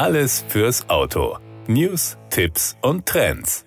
Alles fürs Auto. News, Tipps und Trends.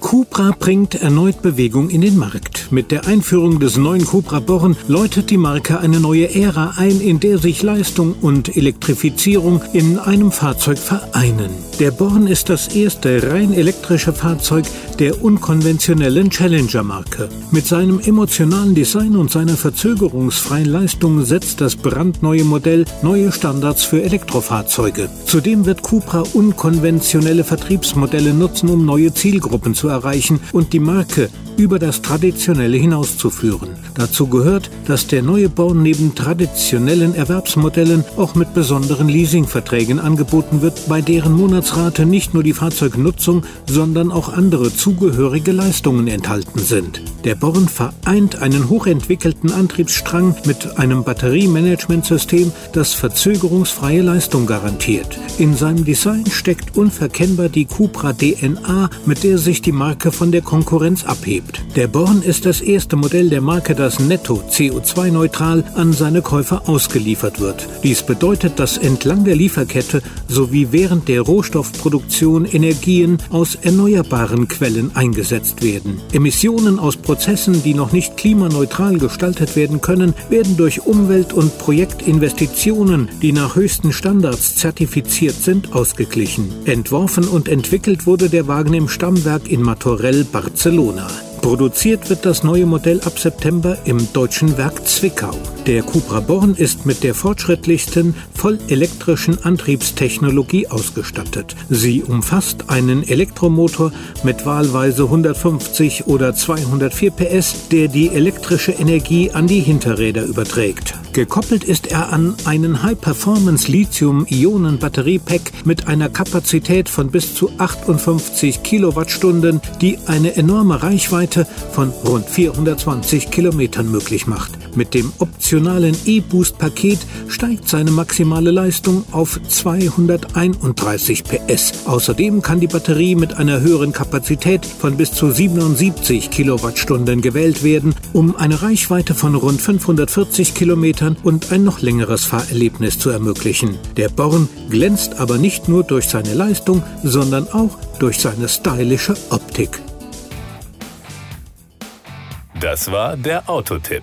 Cupra bringt erneut Bewegung in den Markt. Mit der Einführung des neuen Cupra Born läutet die Marke eine neue Ära ein, in der sich Leistung und Elektrifizierung in einem Fahrzeug vereinen. Der Born ist das erste rein elektrische Fahrzeug der unkonventionellen Challenger-Marke. Mit seinem emotionalen Design und seiner verzögerungsfreien Leistung setzt das brandneue Modell neue Standards für Elektrofahrzeuge. Zudem wird Cupra unkonventionelle Vertriebsmodelle nutzen, um neue Zielgruppen zu erreichen und die Marke über das Traditionelle hinauszuführen. Dazu gehört, dass der neue Born neben traditionellen Erwerbsmodellen auch mit besonderen Leasingverträgen angeboten wird, bei deren Monatsrate nicht nur die Fahrzeugnutzung, sondern auch andere zugehörige Leistungen enthalten sind. Der Born vereint einen hochentwickelten Antriebsstrang mit einem Batteriemanagementsystem, das verzögerungsfreie Leistung garantiert. In seinem Design steckt unverkennbar die Cupra DNA, mit der sich die Marke von der Konkurrenz abhebt gibt. Der Born ist das erste Modell der Marke, das netto CO2-neutral an seine Käufer ausgeliefert wird. Dies bedeutet, dass entlang der Lieferkette sowie während der Rohstoffproduktion Energien aus erneuerbaren Quellen eingesetzt werden. Emissionen aus Prozessen, die noch nicht klimaneutral gestaltet werden können, werden durch Umwelt- und Projektinvestitionen, die nach höchsten Standards zertifiziert sind, ausgeglichen. Entworfen und entwickelt wurde der Wagen im Stammwerk in Martorell, Barcelona. Produziert wird das neue Modell ab September im deutschen Werk Zwickau. Der Cupra Born ist mit der fortschrittlichsten vollelektrischen Antriebstechnologie ausgestattet. Sie umfasst einen Elektromotor mit wahlweise 150 oder 204 PS, der die elektrische Energie an die Hinterräder überträgt. Gekoppelt ist er an einen High-Performance Lithium-Ionen-Batteriepack mit einer Kapazität von bis zu 58 Kilowattstunden, die eine enorme Reichweite von rund 420 Kilometern möglich macht. Mit dem optionalen E-Boost-Paket steigt seine maximale Leistung auf 231 PS. Außerdem kann die Batterie mit einer höheren Kapazität von bis zu 77 Kilowattstunden gewählt werden, um eine Reichweite von rund 540 Kilometern und ein noch längeres Fahrerlebnis zu ermöglichen. Der Born glänzt aber nicht nur durch seine Leistung, sondern auch durch seine stylische Optik. Das war der Autotipp.